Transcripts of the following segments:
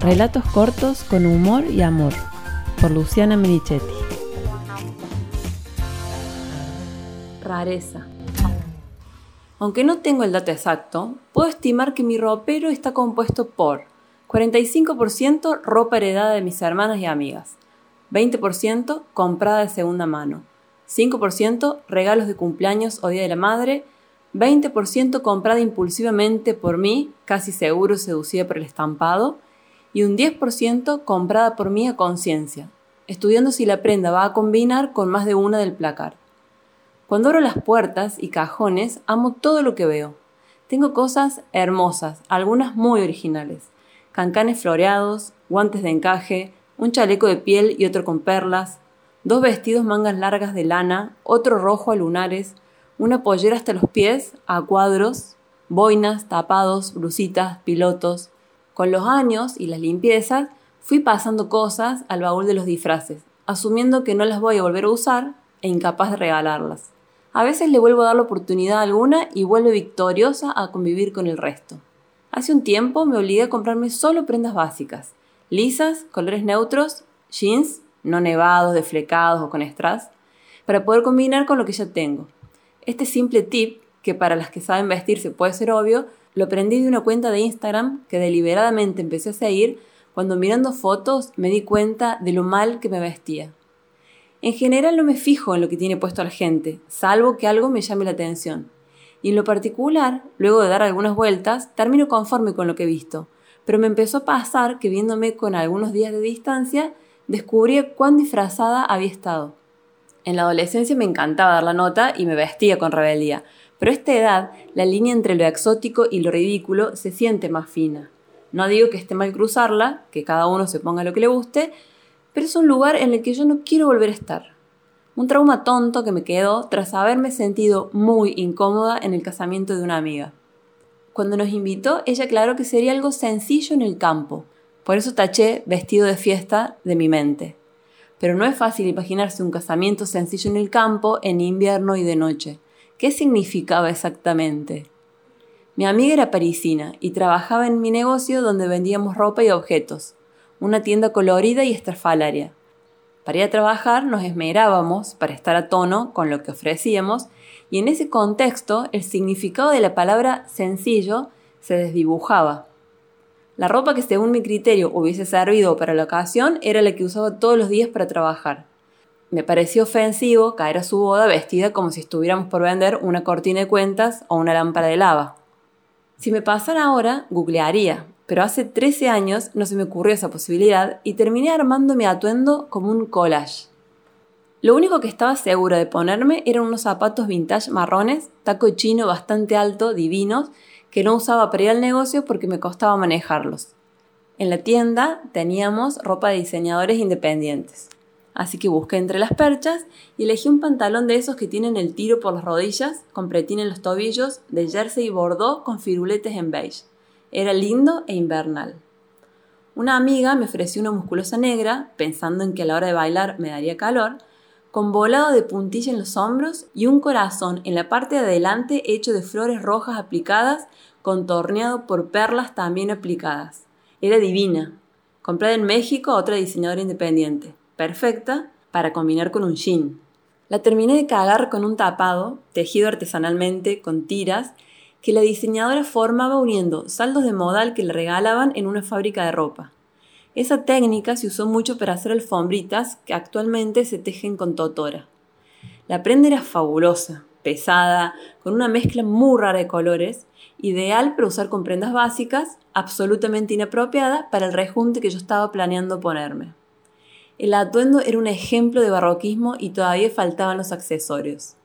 Relatos cortos con humor y amor, por Luciana Merichetti. Rareza. Aunque no tengo el dato exacto, puedo estimar que mi ropero está compuesto por 45% ropa heredada de mis hermanas y amigas, 20% comprada de segunda mano, 5% regalos de cumpleaños o Día de la Madre, 20% comprada impulsivamente por mí, casi seguro seducida por el estampado, y un 10% comprada por mí a conciencia, estudiando si la prenda va a combinar con más de una del placar. Cuando abro las puertas y cajones, amo todo lo que veo. Tengo cosas hermosas, algunas muy originales. Cancanes floreados, guantes de encaje, un chaleco de piel y otro con perlas, dos vestidos mangas largas de lana, otro rojo a lunares, una pollera hasta los pies, a cuadros, boinas, tapados, blusitas, pilotos. Con los años y las limpiezas, fui pasando cosas al baúl de los disfraces, asumiendo que no las voy a volver a usar e incapaz de regalarlas. A veces le vuelvo a dar la oportunidad alguna y vuelve victoriosa a convivir con el resto. Hace un tiempo me obligué a comprarme solo prendas básicas, lisas, colores neutros, jeans, no nevados, deflecados o con strass, para poder combinar con lo que ya tengo. Este simple tip, que para las que saben vestirse puede ser obvio, lo aprendí de una cuenta de Instagram que deliberadamente empecé a seguir cuando mirando fotos me di cuenta de lo mal que me vestía. En general no me fijo en lo que tiene puesto la gente, salvo que algo me llame la atención. Y en lo particular, luego de dar algunas vueltas, termino conforme con lo que he visto. Pero me empezó a pasar que viéndome con algunos días de distancia, descubrí cuán disfrazada había estado. En la adolescencia me encantaba dar la nota y me vestía con rebeldía, pero a esta edad la línea entre lo exótico y lo ridículo se siente más fina. No digo que esté mal cruzarla, que cada uno se ponga lo que le guste, pero es un lugar en el que yo no quiero volver a estar. Un trauma tonto que me quedó tras haberme sentido muy incómoda en el casamiento de una amiga. Cuando nos invitó, ella aclaró que sería algo sencillo en el campo, por eso taché vestido de fiesta de mi mente. Pero no es fácil imaginarse un casamiento sencillo en el campo en invierno y de noche. ¿Qué significaba exactamente? Mi amiga era parisina y trabajaba en mi negocio donde vendíamos ropa y objetos, una tienda colorida y estrafalaria. Para ir a trabajar nos esmerábamos para estar a tono con lo que ofrecíamos y en ese contexto el significado de la palabra sencillo se desdibujaba. La ropa que según mi criterio hubiese servido para la ocasión era la que usaba todos los días para trabajar. Me pareció ofensivo caer a su boda vestida como si estuviéramos por vender una cortina de cuentas o una lámpara de lava. Si me pasara ahora, googlearía, pero hace 13 años no se me ocurrió esa posibilidad y terminé armando mi atuendo como un collage. Lo único que estaba segura de ponerme eran unos zapatos vintage marrones, taco chino bastante alto, divinos, que no usaba para ir al negocio porque me costaba manejarlos. En la tienda teníamos ropa de diseñadores independientes. Así que busqué entre las perchas y elegí un pantalón de esos que tienen el tiro por las rodillas, con pretín en los tobillos, de jersey y bordó con firuletes en beige. Era lindo e invernal. Una amiga me ofreció una musculosa negra, pensando en que a la hora de bailar me daría calor, con volado de puntilla en los hombros y un corazón en la parte de adelante hecho de flores rojas aplicadas, contorneado por perlas también aplicadas. Era divina. Comprada en México a otra diseñadora independiente. Perfecta para combinar con un jean. La terminé de cagar con un tapado, tejido artesanalmente, con tiras, que la diseñadora formaba uniendo saldos de modal que le regalaban en una fábrica de ropa. Esa técnica se usó mucho para hacer alfombritas que actualmente se tejen con totora. La prenda era fabulosa, pesada, con una mezcla muy rara de colores, ideal para usar con prendas básicas, absolutamente inapropiada para el rejunte que yo estaba planeando ponerme. El atuendo era un ejemplo de barroquismo y todavía faltaban los accesorios.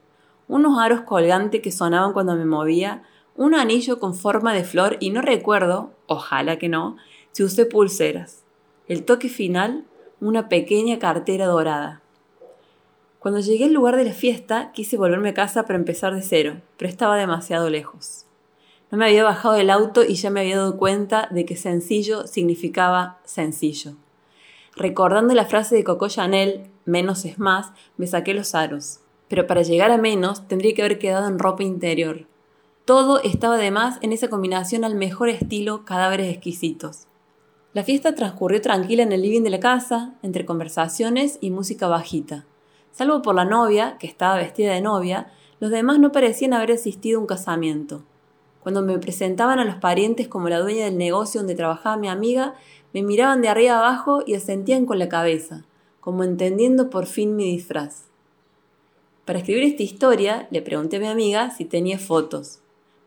Unos aros colgantes que sonaban cuando me movía, un anillo con forma de flor y no recuerdo, ojalá que no, si usé pulseras. El toque final, una pequeña cartera dorada. Cuando llegué al lugar de la fiesta, quise volverme a casa para empezar de cero, pero estaba demasiado lejos. No me había bajado del auto y ya me había dado cuenta de que sencillo significaba sencillo. Recordando la frase de Coco Chanel, menos es más, me saqué los aros. Pero para llegar a menos tendría que haber quedado en ropa interior. Todo estaba de más en esa combinación al mejor estilo cadáveres exquisitos. La fiesta transcurrió tranquila en el living de la casa, entre conversaciones y música bajita. Salvo por la novia, que estaba vestida de novia, los demás no parecían haber asistido a un casamiento. Cuando me presentaban a los parientes como la dueña del negocio donde trabajaba mi amiga, me miraban de arriba abajo y asentían con la cabeza, como entendiendo por fin mi disfraz. Para escribir esta historia, le pregunté a mi amiga si tenía fotos.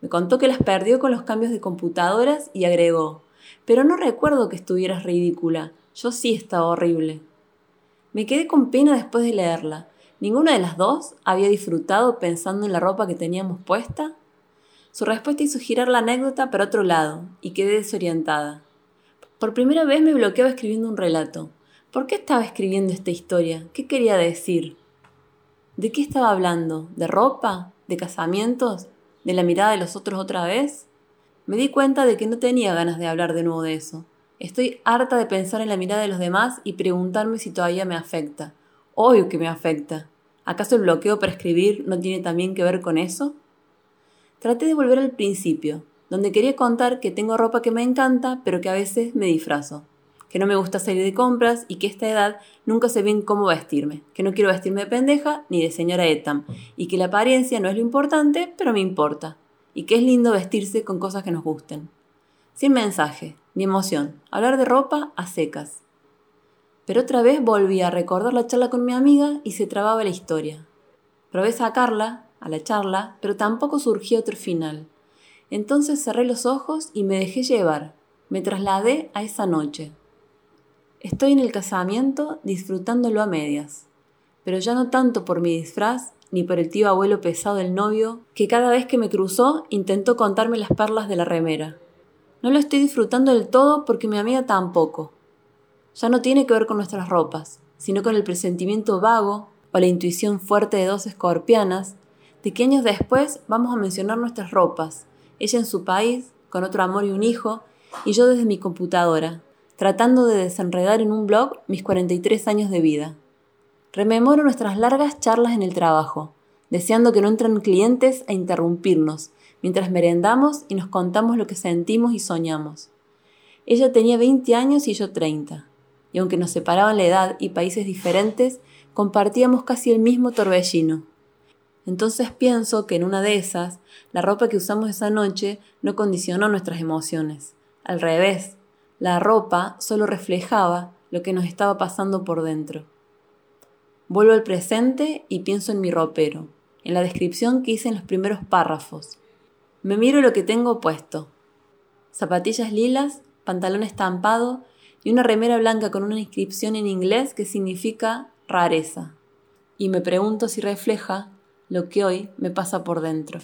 Me contó que las perdió con los cambios de computadoras y agregó, pero no recuerdo que estuvieras ridícula, yo sí estaba horrible. Me quedé con pena después de leerla. ¿Ninguna de las dos había disfrutado pensando en la ropa que teníamos puesta? Su respuesta hizo girar la anécdota para otro lado, y quedé desorientada. Por primera vez me bloqueaba escribiendo un relato. ¿Por qué estaba escribiendo esta historia? ¿Qué quería decir? ¿De qué estaba hablando? ¿De ropa? ¿De casamientos? ¿De la mirada de los otros otra vez? Me di cuenta de que no tenía ganas de hablar de nuevo de eso. Estoy harta de pensar en la mirada de los demás y preguntarme si todavía me afecta. Obvio que me afecta. ¿Acaso el bloqueo para escribir no tiene también que ver con eso? Traté de volver al principio, donde quería contar que tengo ropa que me encanta, pero que a veces me disfrazo que no me gusta salir de compras y que a esta edad nunca sé bien cómo vestirme, que no quiero vestirme de pendeja ni de señora Etam, y que la apariencia no es lo importante, pero me importa, y que es lindo vestirse con cosas que nos gusten. Sin mensaje, ni emoción, hablar de ropa a secas. Pero otra vez volví a recordar la charla con mi amiga y se trababa la historia. Probé sacarla, a la charla, pero tampoco surgió otro final. Entonces cerré los ojos y me dejé llevar. Me trasladé a esa noche. Estoy en el casamiento disfrutándolo a medias, pero ya no tanto por mi disfraz ni por el tío abuelo pesado del novio, que cada vez que me cruzó intentó contarme las perlas de la remera. No lo estoy disfrutando del todo porque mi amiga tampoco. Ya no tiene que ver con nuestras ropas, sino con el presentimiento vago o la intuición fuerte de dos escorpianas de que años después vamos a mencionar nuestras ropas, ella en su país, con otro amor y un hijo, y yo desde mi computadora, tratando de desenredar en un blog mis 43 años de vida. Rememoro nuestras largas charlas en el trabajo, deseando que no entren clientes a interrumpirnos, mientras merendamos y nos contamos lo que sentimos y soñamos. Ella tenía 20 años y yo 30, y aunque nos separaban la edad y países diferentes, compartíamos casi el mismo torbellino. Entonces pienso que en una de esas, la ropa que usamos esa noche no condicionó nuestras emociones. Al revés, la ropa solo reflejaba lo que nos estaba pasando por dentro. Vuelvo al presente y pienso en mi ropero, en la descripción que hice en los primeros párrafos. Me miro lo que tengo puesto. Zapatillas lilas, pantalón estampado y una remera blanca con una inscripción en inglés que significa rareza. Y me pregunto si refleja lo que hoy me pasa por dentro.